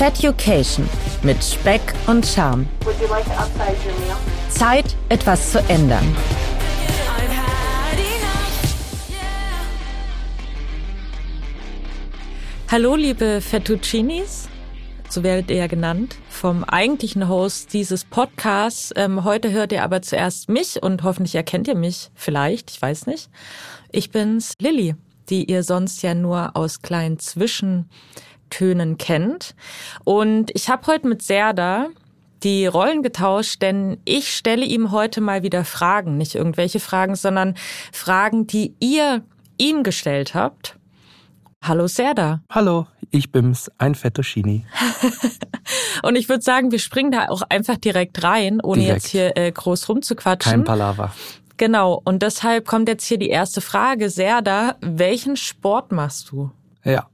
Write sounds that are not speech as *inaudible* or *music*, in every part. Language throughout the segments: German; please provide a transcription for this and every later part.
Feducation mit Speck und Charme. Like? Zeit, etwas zu ändern. Hallo, liebe Fettuccinis, so werdet ihr ja genannt, vom eigentlichen Host dieses Podcasts. Ähm, heute hört ihr aber zuerst mich und hoffentlich erkennt ihr mich vielleicht, ich weiß nicht. Ich bin's, Lilly, die ihr sonst ja nur aus kleinen Zwischentönen kennt. Und ich habe heute mit Serda die Rollen getauscht, denn ich stelle ihm heute mal wieder Fragen, nicht irgendwelche Fragen, sondern Fragen, die ihr ihm gestellt habt. Hallo Serda. Hallo, ich bin's, ein Fettuccini. *laughs* Und ich würde sagen, wir springen da auch einfach direkt rein, ohne Direkt. jetzt hier äh, groß rumzuquatschen. Kein Palaver. Genau, und deshalb kommt jetzt hier die erste Frage. Serda, welchen Sport machst du? Ja.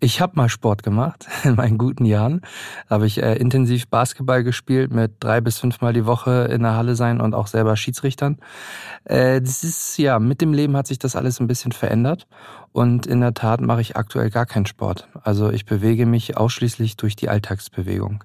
Ich habe mal Sport gemacht *laughs* in meinen guten Jahren. Habe ich äh, intensiv Basketball gespielt, mit drei bis fünfmal die Woche in der Halle sein und auch selber Schiedsrichtern. Äh, das ist ja mit dem Leben hat sich das alles ein bisschen verändert und in der Tat mache ich aktuell gar keinen Sport. Also ich bewege mich ausschließlich durch die Alltagsbewegung.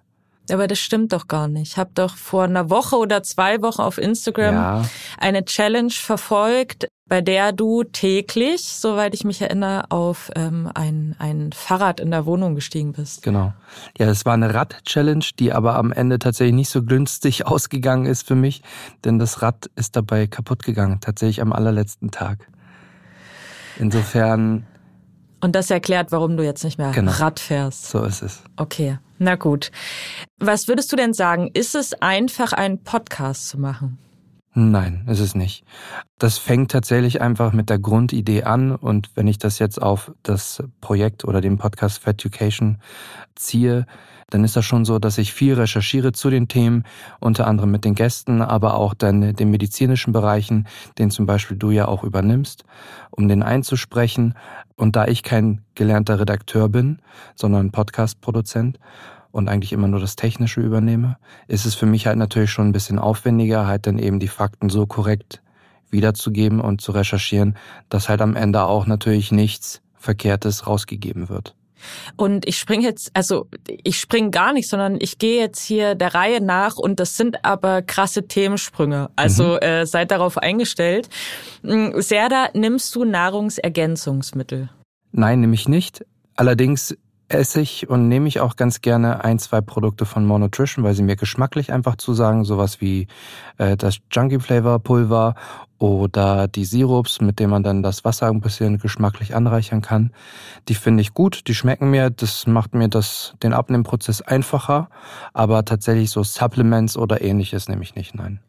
Aber das stimmt doch gar nicht. Ich habe doch vor einer Woche oder zwei Wochen auf Instagram Ja. eine Challenge verfolgt, bei der du täglich, soweit ich mich erinnere, auf ähm, ein, ein Fahrrad in der Wohnung gestiegen bist. Genau. Ja, das war eine Rad-Challenge, die aber am Ende tatsächlich nicht so günstig *laughs* ausgegangen ist für mich, denn das Rad ist dabei kaputt gegangen, tatsächlich am allerletzten Tag. Insofern, Und das erklärt, warum du jetzt nicht mehr Genau. Rad fährst. so ist es. Okay, na gut. Was würdest du denn sagen? Ist es einfach, einen Podcast zu machen? Nein, ist es nicht. Das fängt tatsächlich einfach mit der Grundidee an und wenn ich das jetzt auf das Projekt oder den Podcast Feducation ziehe, dann ist das schon so, dass ich viel recherchiere zu den Themen, unter anderem mit den Gästen, aber auch dann den medizinischen Bereichen, den zum Beispiel du ja auch übernimmst, um den einzusprechen. Und da ich kein gelernter Redakteur bin, sondern Podcast-Produzent, und eigentlich immer nur das Technische übernehme, ist es für mich halt natürlich schon ein bisschen aufwendiger, halt dann eben die Fakten so korrekt wiederzugeben und zu recherchieren, dass halt am Ende auch natürlich nichts Verkehrtes rausgegeben wird. Und ich springe jetzt, also ich springe gar nicht, sondern ich gehe jetzt hier der Reihe nach und das sind aber krasse Themensprünge. Also äh, seid darauf eingestellt. Mm, Serda, nimmst du Nahrungsergänzungsmittel? Nein, nämlich nicht. Allerdings esse ich und nehme ich auch ganz gerne ein, zwei Produkte von More Nutrition, weil sie mir geschmacklich einfach zusagen, sowas wie äh, das Junkie Flavor Pulver oder die Sirups, mit denen man dann das Wasser ein bisschen geschmacklich anreichern kann. Die finde ich gut, die schmecken mir, das macht mir das den Abnehmprozess einfacher, aber tatsächlich so Supplements oder ähnliches nehme ich nicht, nein.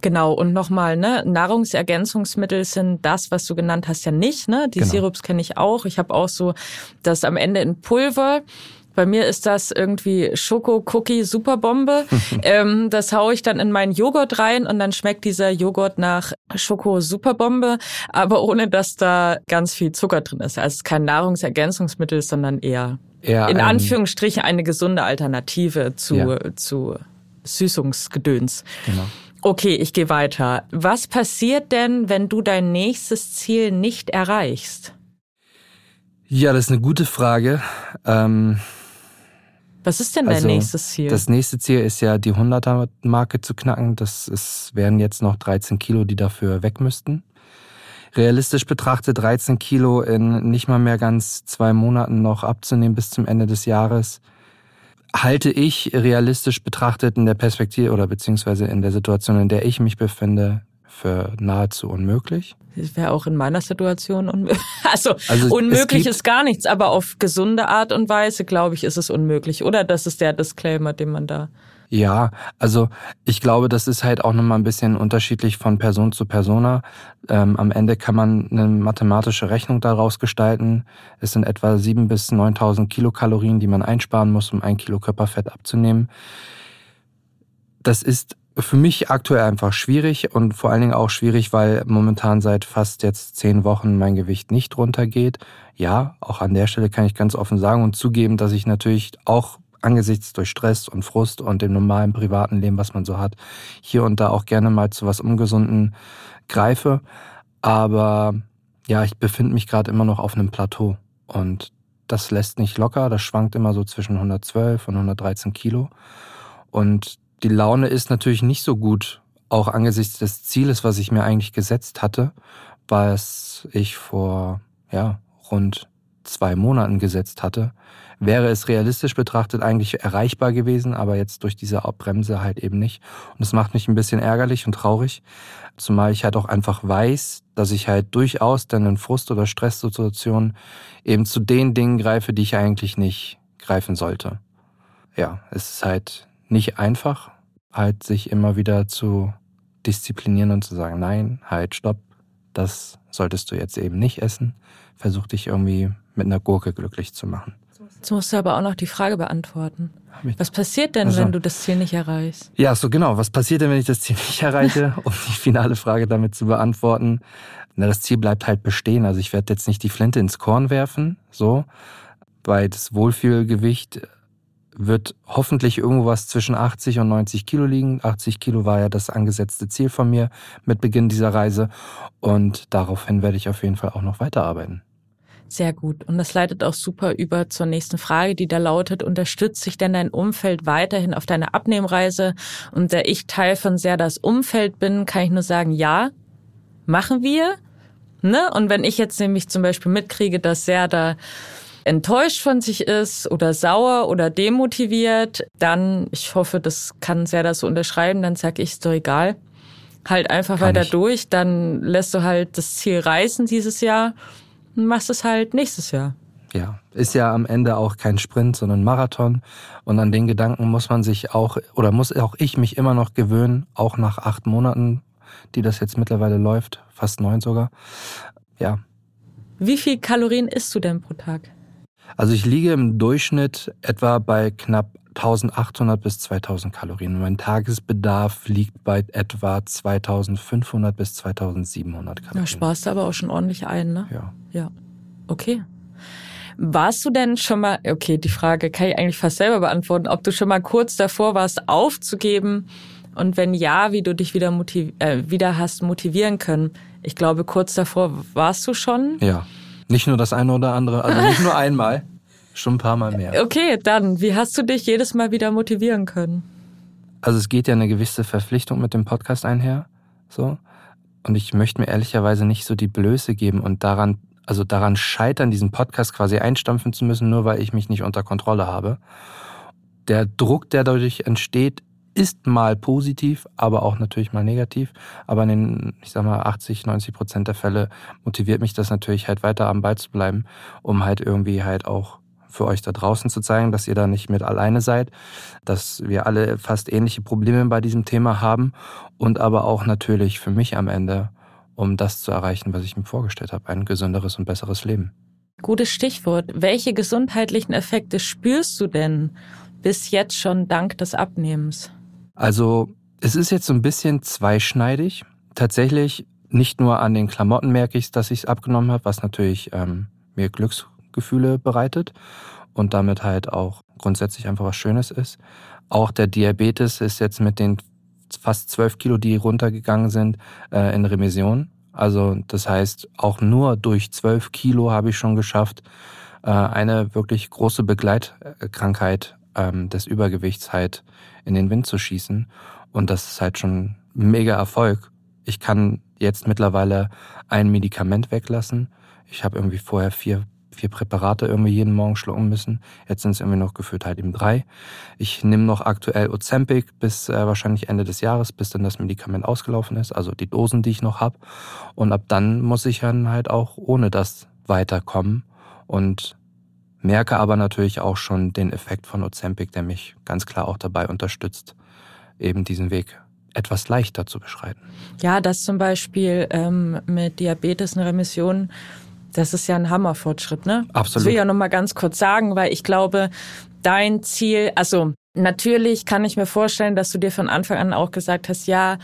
Genau, und nochmal, ne, Nahrungsergänzungsmittel sind das, was du genannt hast, ja nicht, ne? Die Genau. Sirups kenne ich auch. Ich habe auch so das am Ende in Pulver. Bei mir ist das irgendwie Schoko-Cookie Superbombe. *laughs* ähm, das hau ich dann in meinen Joghurt rein und dann schmeckt dieser Joghurt nach Schoko Superbombe, aber ohne dass da ganz viel Zucker drin ist. Also es ist kein Nahrungsergänzungsmittel, sondern eher Eher in ein- Anführungsstrichen eine gesunde Alternative zu, Ja. zu Süßungsgedöns. Genau. Okay, ich gehe weiter. Was passiert denn, wenn du dein nächstes Ziel nicht erreichst? Ja, das ist eine gute Frage. Ähm, Was ist denn dein Also, nächstes Ziel? Das nächste Ziel ist ja, die 100er-Marke zu knacken. Das ist, wären jetzt noch 13 Kilo, die dafür weg müssten. Realistisch betrachtet 13 Kilo in nicht mal mehr ganz zwei Monaten noch abzunehmen bis zum Ende des Jahres, halte ich realistisch betrachtet in der Perspektive oder beziehungsweise in der Situation, in der ich mich befinde, für nahezu unmöglich. Das wäre auch in meiner Situation unmöglich. *laughs* Also, Also unmöglich ist gar nichts, aber auf gesunde Art und Weise, glaube ich, ist es unmöglich. Oder das ist der Disclaimer, den man da. Ja, also ich glaube, das ist halt auch nochmal ein bisschen unterschiedlich von Person zu Persona. Ähm, am Ende kann man eine mathematische Rechnung daraus gestalten. Es sind etwa 7.000 bis 9.000 Kilokalorien, die man einsparen muss, um ein Kilo Körperfett abzunehmen. Das ist für mich aktuell einfach schwierig und vor allen Dingen auch schwierig, weil momentan seit fast jetzt zehn Wochen mein Gewicht nicht runtergeht. Ja, auch an der Stelle kann ich ganz offen sagen und zugeben, dass ich natürlich auch angesichts durch Stress und Frust und dem normalen privaten Leben, was man so hat, hier und da auch gerne mal zu was Ungesunden greife. Aber ja, ich befinde mich gerade immer noch auf einem Plateau und das lässt nicht locker. Das schwankt immer so zwischen 112 und 113 Kilo. Und die Laune ist natürlich nicht so gut, auch angesichts des Zieles, was ich mir eigentlich gesetzt hatte, was ich vor ja, rund zwei Monaten gesetzt hatte, wäre es realistisch betrachtet eigentlich erreichbar gewesen, aber jetzt durch diese Bremse halt eben nicht. Und das macht mich ein bisschen ärgerlich und traurig, zumal ich halt auch einfach weiß, dass ich halt durchaus dann in Frust- oder Stresssituationen eben zu den Dingen greife, die ich eigentlich nicht greifen sollte. Ja, es ist halt nicht einfach, halt sich immer wieder zu disziplinieren und zu sagen, nein, halt, stopp, das solltest du jetzt eben nicht essen. Versuch dich irgendwie mit einer Gurke glücklich zu machen. Jetzt musst du aber auch noch die Frage beantworten. Was passiert denn, also, wenn du das Ziel nicht erreichst? Ja, so genau. Was passiert denn, wenn ich das Ziel nicht erreiche? *laughs* um die finale Frage damit zu beantworten. Na, das Ziel bleibt halt bestehen. Also ich werde jetzt nicht die Flinte ins Korn werfen, so, weil das Wohlfühlgewicht wird hoffentlich irgendwas zwischen 80 und 90 Kilo liegen. 80 Kilo war ja das angesetzte Ziel von mir mit Beginn dieser Reise. Und daraufhin werde ich auf jeden Fall auch noch weiterarbeiten. Sehr gut. Und das leitet auch super über zur nächsten Frage, die da lautet, unterstützt sich denn dein Umfeld weiterhin auf deiner Abnehmreise? Und da ich Teil von sehr das Umfeld bin, kann ich nur sagen, ja, machen wir. Ne? Und wenn ich jetzt nämlich zum Beispiel mitkriege, dass sehr da enttäuscht von sich ist oder sauer oder demotiviert, dann, ich hoffe, das kann sehr das so unterschreiben, dann sag ich, ist doch egal. Halt einfach kann weiter ich. durch, dann lässt du halt das Ziel reißen dieses Jahr und machst es halt nächstes Jahr. Ja, ist ja am Ende auch kein Sprint, sondern Marathon. Und an den Gedanken muss man sich auch, oder muss auch ich mich immer noch gewöhnen, auch nach acht Monaten, die das jetzt mittlerweile läuft, fast neun sogar. Ja. Wie viel Kalorien isst du denn pro Tag? Also ich liege im Durchschnitt etwa bei knapp 1800 bis 2000 Kalorien. Mein Tagesbedarf liegt bei etwa 2500 bis 2700 Kalorien. Da sparst du aber auch schon ordentlich ein, ne? Ja. Ja. Okay. Warst du denn schon mal, okay, die Frage kann ich eigentlich fast selber beantworten, ob du schon mal kurz davor warst, aufzugeben und wenn ja, wie du dich wieder, motiv äh, wieder hast motivieren können? Ich glaube, kurz davor warst du schon. Ja. Nicht nur das eine oder andere, also nicht nur einmal, *laughs* schon ein paar Mal mehr. Okay, dann, wie hast du dich jedes Mal wieder motivieren können? Also es geht ja eine gewisse Verpflichtung mit dem Podcast einher, so. Und ich möchte mir ehrlicherweise nicht so die Blöße geben und daran, also daran scheitern, diesen Podcast quasi einstampfen zu müssen, nur weil ich mich nicht unter Kontrolle habe. Der Druck, der dadurch entsteht, ist mal positiv, aber auch natürlich mal negativ. Aber in den, ich sag mal, 80, 90 Prozent der Fälle motiviert mich das natürlich halt weiter am Ball zu bleiben, um halt irgendwie halt auch für euch da draußen zu zeigen, dass ihr da nicht mit alleine seid, dass wir alle fast ähnliche Probleme bei diesem Thema haben und aber auch natürlich für mich am Ende, um das zu erreichen, was ich mir vorgestellt habe, ein gesünderes und besseres Leben. Gutes Stichwort. Welche gesundheitlichen Effekte spürst du denn bis jetzt schon dank des Abnehmens? Also es ist jetzt so ein bisschen zweischneidig. Tatsächlich nicht nur an den Klamotten merke ich, dass ich es abgenommen habe, was natürlich ähm, mir Glücksgefühle bereitet und damit halt auch grundsätzlich einfach was Schönes ist. Auch der Diabetes ist jetzt mit den fast zwölf Kilo, die runtergegangen sind, äh, in Remission. Also das heißt, auch nur durch zwölf Kilo habe ich schon geschafft, äh, eine wirklich große Begleitkrankheit ähm, des Übergewichts halt in den Wind zu schießen. Und das ist halt schon mega Erfolg. Ich kann jetzt mittlerweile ein Medikament weglassen. Ich habe irgendwie vorher vier, vier Präparate irgendwie jeden Morgen schlucken müssen. Jetzt sind es irgendwie noch gefühlt halt eben drei. Ich nehme noch aktuell Ozempic bis äh, wahrscheinlich Ende des Jahres, bis dann das Medikament ausgelaufen ist, also die Dosen, die ich noch habe. Und ab dann muss ich dann halt auch ohne das weiterkommen. Und merke aber natürlich auch schon den Effekt von Ozempic, der mich ganz klar auch dabei unterstützt, eben diesen Weg etwas leichter zu beschreiten. Ja, das zum Beispiel ähm, mit Diabetes eine Remission, das ist ja ein Hammerfortschritt, ne? Absolut. Das will ich ja noch mal ganz kurz sagen, weil ich glaube, dein Ziel, also natürlich kann ich mir vorstellen, dass du dir von Anfang an auch gesagt hast, ja,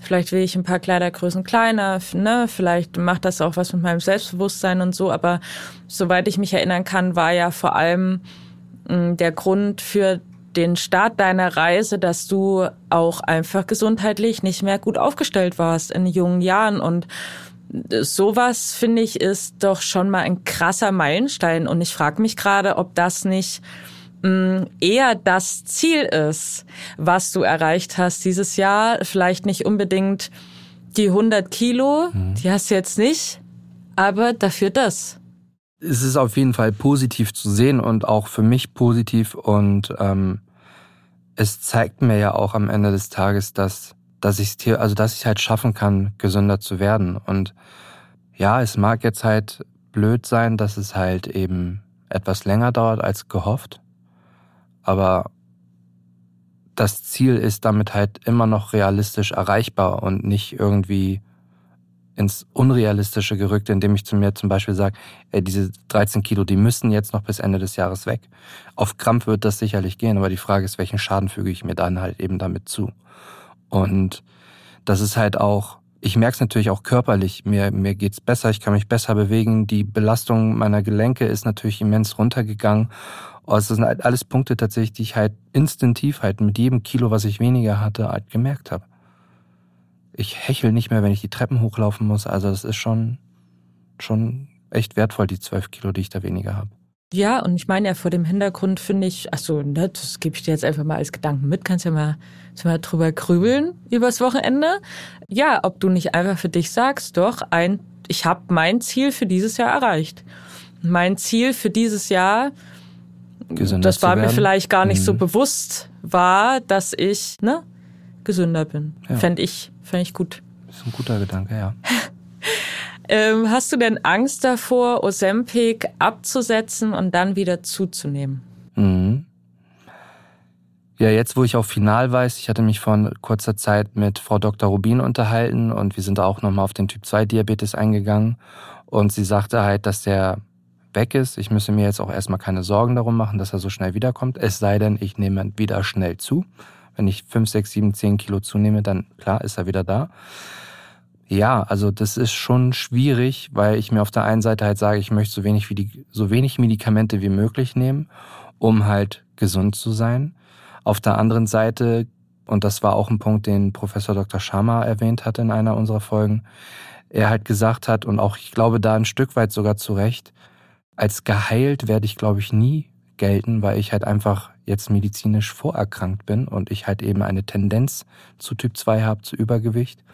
vielleicht will ich ein paar Kleidergrößen kleiner, ne? Vielleicht macht das auch was mit meinem Selbstbewusstsein und so, aber soweit ich mich erinnern kann, war ja vor allem mh, mm, der Grund für den Start deiner Reise, dass du auch einfach gesundheitlich nicht mehr gut aufgestellt warst in jungen Jahren und sowas finde ich ist doch schon mal ein krasser Meilenstein. Und ich frage mich gerade, ob das nicht mm, eher das Ziel ist, was du erreicht hast dieses Jahr, vielleicht nicht unbedingt die 100 Kilo, mhm. die hast du jetzt nicht, aber dafür das. Es ist auf jeden Fall positiv zu sehen und auch für mich positiv. Und ähm, es zeigt mir ja auch am Ende des Tages, dass, dass ich es also dass ich halt schaffen kann, gesünder zu werden. Und ja, es mag jetzt halt blöd sein, dass es halt eben etwas länger dauert als gehofft. Aber das Ziel ist damit halt immer noch realistisch erreichbar und nicht irgendwie ins Unrealistische gerückt, indem ich zu mir zum Beispiel sage, ey, diese 13 Kilo, die müssen jetzt noch bis Ende des Jahres weg. Auf Krampf wird das sicherlich gehen, aber die Frage ist, welchen Schaden füge ich mir dann halt eben damit zu? Und das ist halt auch, ich merke es natürlich auch körperlich, mir, mir geht's besser, ich kann mich besser bewegen, die Belastung meiner Gelenke ist natürlich immens runtergegangen. Es sind halt alles Punkte tatsächlich, die ich halt instinktiv halt mit jedem Kilo, was ich weniger hatte, halt gemerkt habe ich hechel nicht mehr, wenn ich die Treppen hochlaufen muss. Also das ist schon, schon echt wertvoll, die zwölf Kilo, die ich da weniger habe. Ja, und ich meine ja vor dem Hintergrund finde ich, ach so, ne, das gebe ich dir jetzt einfach mal als Gedanken mit, kannst ja mal, mal drüber grübeln übers Wochenende. Ja, ob du nicht einfach für dich sagst, doch, ein, ich habe mein Ziel für dieses Jahr erreicht. Mein Ziel für dieses Jahr, Gesünder das war mir vielleicht gar nicht mhm. so bewusst, war, dass ich, ne, gesünder bin. Ja. Fände ich, fänd ich gut. Das ist ein guter Gedanke, ja. *laughs* ähm, hast du denn Angst davor, Ozempic abzusetzen und dann wieder zuzunehmen? Mhm. Ja, jetzt, wo ich auch final weiß, ich hatte mich vor kurzer Zeit mit Frau Dr. Rubin unterhalten und wir sind auch nochmal auf den Typ 2 Diabetes eingegangen und sie sagte halt, dass der weg ist. Ich müsse mir jetzt auch erstmal keine Sorgen darum machen, dass er so schnell wiederkommt. Es sei denn, ich nehme wieder schnell zu. Wenn ich 5, 6, 7, 10 Kilo zunehme, dann klar ist er wieder da. Ja, also das ist schon schwierig, weil ich mir auf der einen Seite halt sage, ich möchte so wenig, wie die, so wenig Medikamente wie möglich nehmen, um halt gesund zu sein. Auf der anderen Seite, und das war auch ein Punkt, den Professor Dr. Sharma erwähnt hatte in einer unserer Folgen, er halt gesagt hat, und auch ich glaube da ein Stück weit sogar zu Recht, als geheilt werde ich, glaube ich, nie gelten, weil ich halt einfach jetzt medizinisch vorerkrankt bin und ich halt eben eine Tendenz zu Typ 2 habe, zu Übergewicht.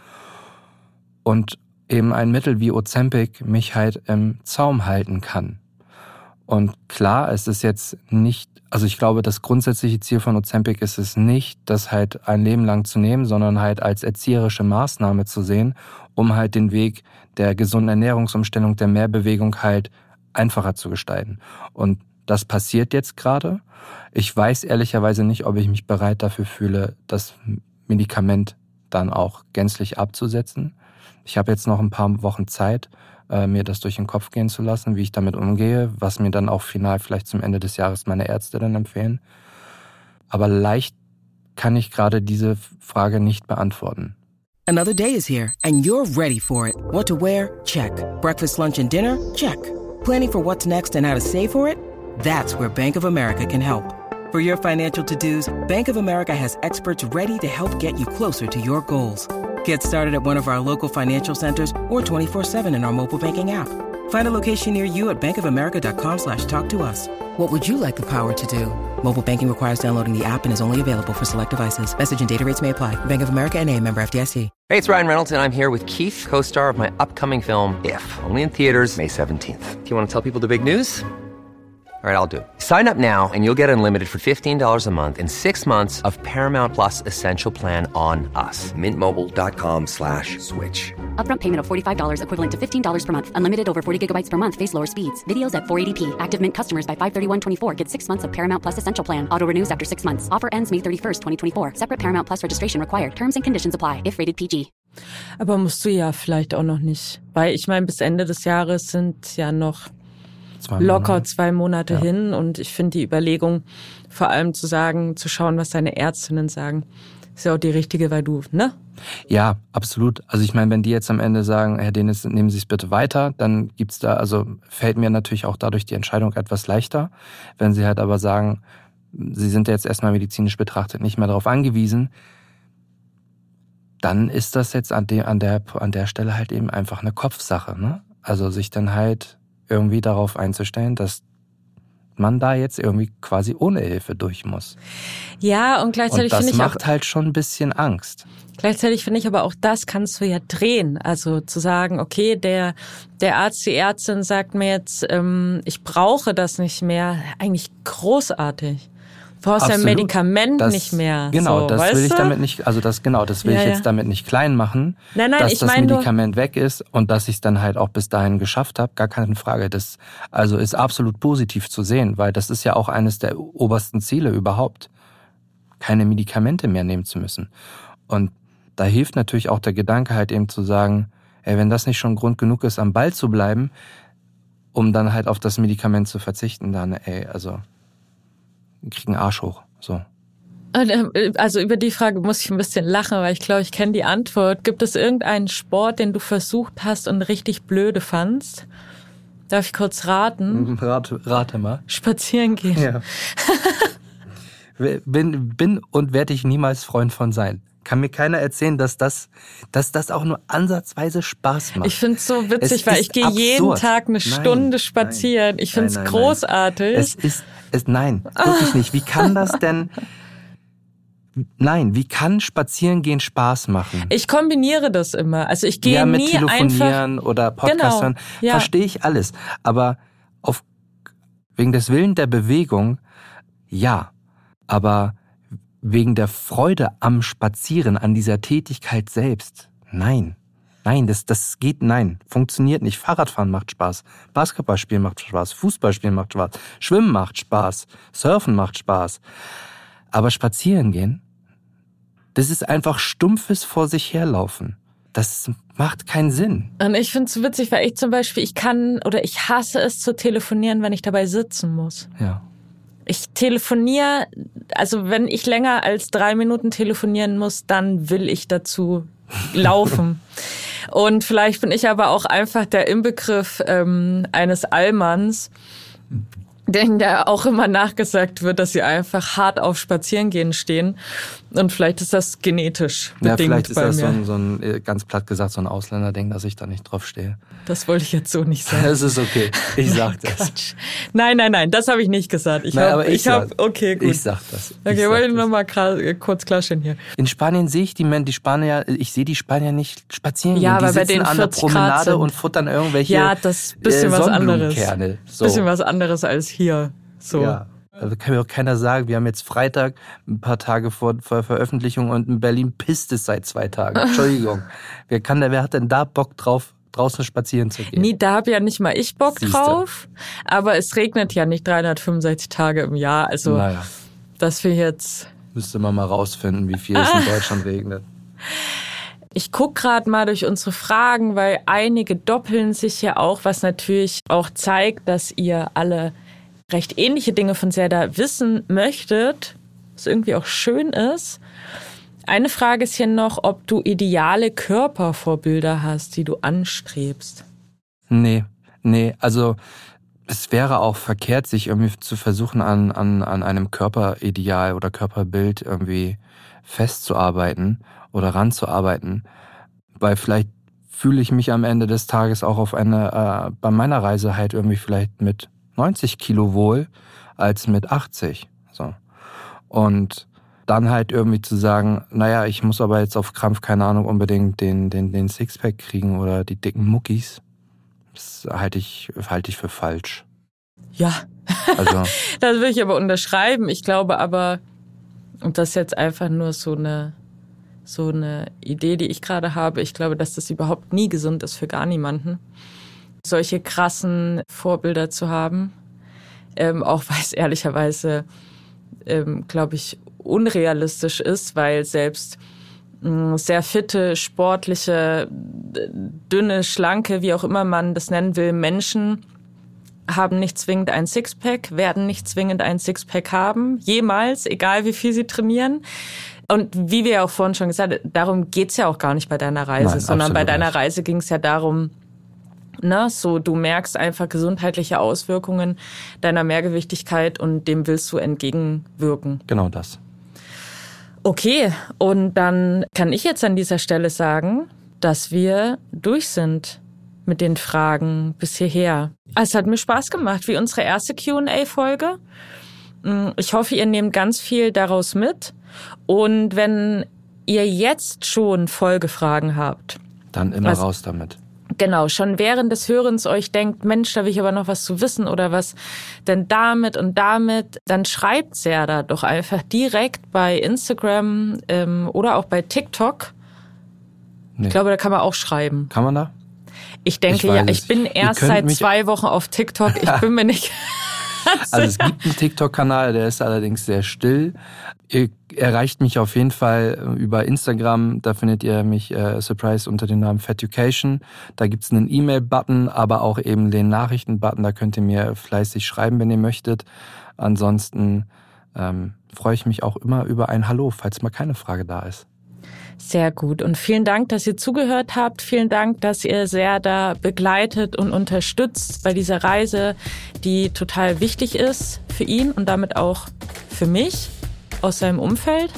Und eben ein Mittel wie Ozempic mich halt im Zaum halten kann. Und klar, es ist jetzt nicht, also ich glaube, das grundsätzliche Ziel von Ozempic ist es nicht, das halt ein Leben lang zu nehmen, sondern halt als erzieherische Maßnahme zu sehen, um halt den Weg der gesunden Ernährungsumstellung, der Mehrbewegung halt einfacher zu gestalten. Und das passiert jetzt gerade. Ich weiß ehrlicherweise nicht, ob ich mich bereit dafür fühle, das Medikament dann auch gänzlich abzusetzen. Ich habe jetzt noch ein paar Wochen Zeit, äh, mir das durch den Kopf gehen zu lassen, wie ich damit umgehe, was mir dann auch final vielleicht zum Ende des Jahres meine Ärzte dann empfehlen. Aber leicht kann ich gerade diese Frage nicht beantworten. Another day is here and you're ready for it. What to wear? Check. Breakfast, lunch and dinner? Check. Planning for what's next and how to save for it? That's where Bank of America can help. For your financial to-dos, Bank of America has experts ready to help get you closer to your goals. Get started at one of our local financial centers or 24-7 in our mobile banking app. Find a location near you at bankofamerica.com slash talk to us. What would you like the power to do? Mobile banking requires downloading the app and is only available for select devices. Message and data rates may apply. Bank of America and a member FDIC. Hey, it's Ryan Reynolds and I'm here with Keith, co-star of my upcoming film, If, only in theaters May 17th. Do you want to tell people the big news? All right, I'll do it. Sign up now and you'll get unlimited for $15 a month in six months of Paramount Plus Essential Plan on us. Mintmobile.com slash switch. Upfront payment of $45 equivalent to $15 per month. Unlimited over 40 gigabytes per month. Face lower speeds. Videos at 480p. Active Mint customers by 531.24 get six months of Paramount Plus Essential Plan. Auto renews after six months. Offer ends May 31st, 2024. Separate Paramount Plus registration required. Terms and conditions apply if rated PG. Aber musst du ja vielleicht auch noch nicht. Weil ich meine, bis Ende des Jahres sind ja noch Zwei locker Monate. zwei Monate Ja. hin. Und ich finde die Überlegung, vor allem zu sagen, zu schauen, was deine Ärztinnen sagen, ist ja auch die richtige, weil du, ne? Ja, absolut. Also ich meine, wenn die jetzt am Ende sagen, Herr Denis, nehmen Sie es bitte weiter, dann gibt's da, also fällt mir natürlich auch dadurch die Entscheidung etwas leichter. Wenn Sie halt aber sagen, Sie sind jetzt erstmal medizinisch betrachtet nicht mehr darauf angewiesen, dann ist das jetzt an der, an der, an der Stelle halt eben einfach eine Kopfsache. Ne? Also sich dann halt irgendwie darauf einzustellen, dass man da jetzt irgendwie quasi ohne Hilfe durch muss. Ja, und gleichzeitig das finde ich auch, macht halt schon ein bisschen Angst. Gleichzeitig finde ich aber auch das kannst du ja drehen. Also zu sagen, okay, der, der Arzt, die Ärztin sagt mir jetzt, ähm, ich brauche das nicht mehr. Eigentlich großartig. Du brauchst dein Absolut. Medikament Das- nicht mehr. Genau, so, das will ich du? damit nicht, also das genau, das will Ja, ich ja. jetzt damit nicht klein machen, Nein, nein, dass ich das meine nur- Medikament weg ist und dass ich es dann halt auch bis dahin geschafft habe, gar keine Frage. Das also ist absolut positiv zu sehen, weil das ist ja auch eines der obersten Ziele überhaupt, keine Medikamente mehr nehmen zu müssen. Und da hilft natürlich auch der Gedanke halt eben zu sagen, ey, wenn das nicht schon Grund genug ist, am Ball zu bleiben, um dann halt auf das Medikament zu verzichten, dann ey, also ich krieg einen Arsch hoch, so. Ähm, Also über die Frage muss ich ein bisschen lachen, weil ich glaube, ich kenne die Antwort. Gibt es irgendeinen Sport, den du versucht hast und richtig blöde fandst? Darf ich kurz raten? *laughs* Rate, rate mal. Spazieren gehen. Ja. *laughs* bin, bin und werde ich niemals Freund von sein. Kann mir keiner erzählen, dass das, dass das auch nur ansatzweise Spaß macht. Ich finde es so witzig, Es weil ich gehe jeden. Tag eine Nein, Stunde nein, spazieren. ich finde es nein, nein, großartig. Es ist, es, nein, wirklich nicht. Wie kann das *laughs* denn, nein, wie kann Spazierengehen Spaß machen? ich kombiniere das immer. Also ich gehe ja, mit nie einfach. Telefonieren oder Podcast Genau, hören, ja. verstehe ich alles. Aber auf, wegen des Willen der Bewegung, ja. Aber wegen der Freude am Spazieren, an dieser Tätigkeit selbst, nein. Nein, das, das geht, nein, funktioniert nicht. Fahrradfahren macht Spaß, Basketballspielen macht Spaß, Fußballspielen macht Spaß, Schwimmen macht Spaß, Surfen macht Spaß. Aber spazieren gehen, das ist einfach stumpfes vor sich herlaufen. Das macht keinen Sinn. Und ich finde es witzig, weil ich zum Beispiel, ich kann oder ich hasse es zu telefonieren, wenn ich dabei sitzen muss. Ja. Ich telefoniere, also wenn ich länger als drei Minuten telefonieren muss, dann will ich dazu laufen. *laughs* Und vielleicht bin ich aber auch einfach der Inbegriff ähm, eines Allmanns, denen da auch immer nachgesagt wird, dass sie einfach hart auf Spazierengehen stehen. Und vielleicht ist das genetisch Ja, bedingt vielleicht ist bei das so ein, so ein, äh, ganz platt gesagt, so ein Ausländerding, dass ich da nicht drauf stehe. Das wollte ich jetzt so nicht sagen. *laughs* Das ist okay. Ich *laughs* sag das. Quatsch. Nein, nein, nein, das habe ich nicht gesagt. Ich habe, ich ich habe, okay, gut. Ich sag das. Ich okay, sag wollte ich das. noch mal gra- kurz klarstellen hier. In Spanien sehe ich die, die Spanier, ich sehe die Spanier nicht spazieren Ja, gehen. Die weil bei sitzen an der 40 Grad Promenade und futtern irgendwelche Ja, das ist bisschen äh, was anderes. So. Bisschen was anderes als hier. So. Ja. Also kann mir auch keiner sagen, wir haben jetzt Freitag, ein paar Tage vor, vor Veröffentlichung und in Berlin pisst es seit zwei Tagen. *laughs* Entschuldigung. wer, kann, wer hat denn da Bock drauf, draußen spazieren zu gehen? Nee, da hab ja nicht mal ich Bock Siehste. drauf. Aber es regnet ja nicht 365 Tage im Jahr. Also, Naja, dass wir jetzt müsste man mal rausfinden, wie viel es in *laughs* Deutschland regnet. Ich guck gerade mal durch unsere Fragen, weil einige doppeln sich ja auch, was natürlich auch zeigt, dass ihr alle recht ähnliche Dinge von Zelda wissen möchtet, was irgendwie auch schön ist. Eine Frage ist hier noch, ob du ideale Körpervorbilder hast, die du anstrebst. Nee, nee, also es wäre auch verkehrt, sich irgendwie zu versuchen, an, an, an einem Körperideal oder Körperbild irgendwie festzuarbeiten oder ranzuarbeiten, weil vielleicht fühle ich mich am Ende des Tages auch auf eine, äh, bei meiner Reise halt irgendwie vielleicht mit 90 Kilo wohl als mit 80. So. Und dann halt irgendwie zu sagen, naja, ich muss aber jetzt auf Krampf, keine Ahnung, unbedingt den, den, den Sixpack kriegen oder die dicken Muckis. Das halte ich, halte ich für falsch. Ja, Also, *laughs* Das würde ich aber unterschreiben. Ich glaube aber, und das ist jetzt einfach nur so eine, so eine Idee, die ich gerade habe, ich glaube, dass das überhaupt nie gesund ist für gar niemanden, solche krassen Vorbilder zu haben. Ähm, auch weil es ehrlicherweise, ähm, glaube ich, unrealistisch ist, weil selbst mh, sehr fitte, sportliche, dünne, schlanke, wie auch immer man das nennen will, Menschen haben nicht zwingend ein Sixpack, werden nicht zwingend ein Sixpack haben, jemals, egal wie viel sie trainieren. Und wie wir ja auch vorhin schon gesagt haben, darum geht's ja auch gar nicht bei deiner Reise, Nein, sondern bei deiner nicht. Reise ging's ja darum, ne, so du merkst einfach gesundheitliche Auswirkungen deiner Mehrgewichtigkeit und dem willst du entgegenwirken. genau das. Okay, und dann kann ich jetzt an dieser Stelle sagen, dass wir durch sind mit den Fragen bis hierher. Es hat mir Spaß gemacht, wie unsere erste QA-Folge. Ich hoffe, ihr nehmt ganz viel daraus mit. Und wenn ihr jetzt schon Folgefragen habt, Dann immer Was- raus damit. Genau, schon während des Hörens euch denkt, Mensch, da will ich aber noch was zu wissen oder was denn damit und damit, dann schreibt Serda doch einfach direkt bei Instagram ähm, oder auch bei TikTok. Nee. Ich glaube, da kann man auch schreiben. Kann man da? Ich denke Ich ja, es. ich bin erst seit zwei Wochen auf TikTok. Ich *laughs* bin mir nicht. Also es *laughs* gibt einen TikTok-Kanal, der ist allerdings sehr still. Ihr erreicht mich auf jeden Fall äh, über Instagram. Da findet ihr mich äh, Surprise unter dem Namen Feducation. Da gibt's einen E-Mail-Button, aber auch eben den Nachrichten-Button. Da könnt ihr mir fleißig schreiben, wenn ihr möchtet. Ansonsten ähm, freue ich mich auch immer über ein Hallo, falls mal keine Frage da ist. Sehr gut. Und vielen Dank, dass ihr zugehört habt. Vielen Dank, dass ihr Serda begleitet und unterstützt bei dieser Reise, die total wichtig ist für ihn und damit auch für mich aus seinem Umfeld.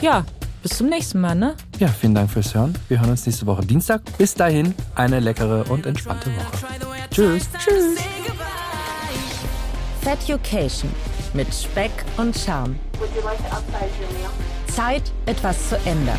Ja, bis zum nächsten Mal, ne? Ja, vielen Dank fürs Hören. Wir hören uns nächste Woche Dienstag. Bis dahin eine leckere und entspannte Woche. Tschüss. Tschüss. Feducation mit Speck und Charme. Would you like to upsize your meal? Zeit, etwas zu ändern.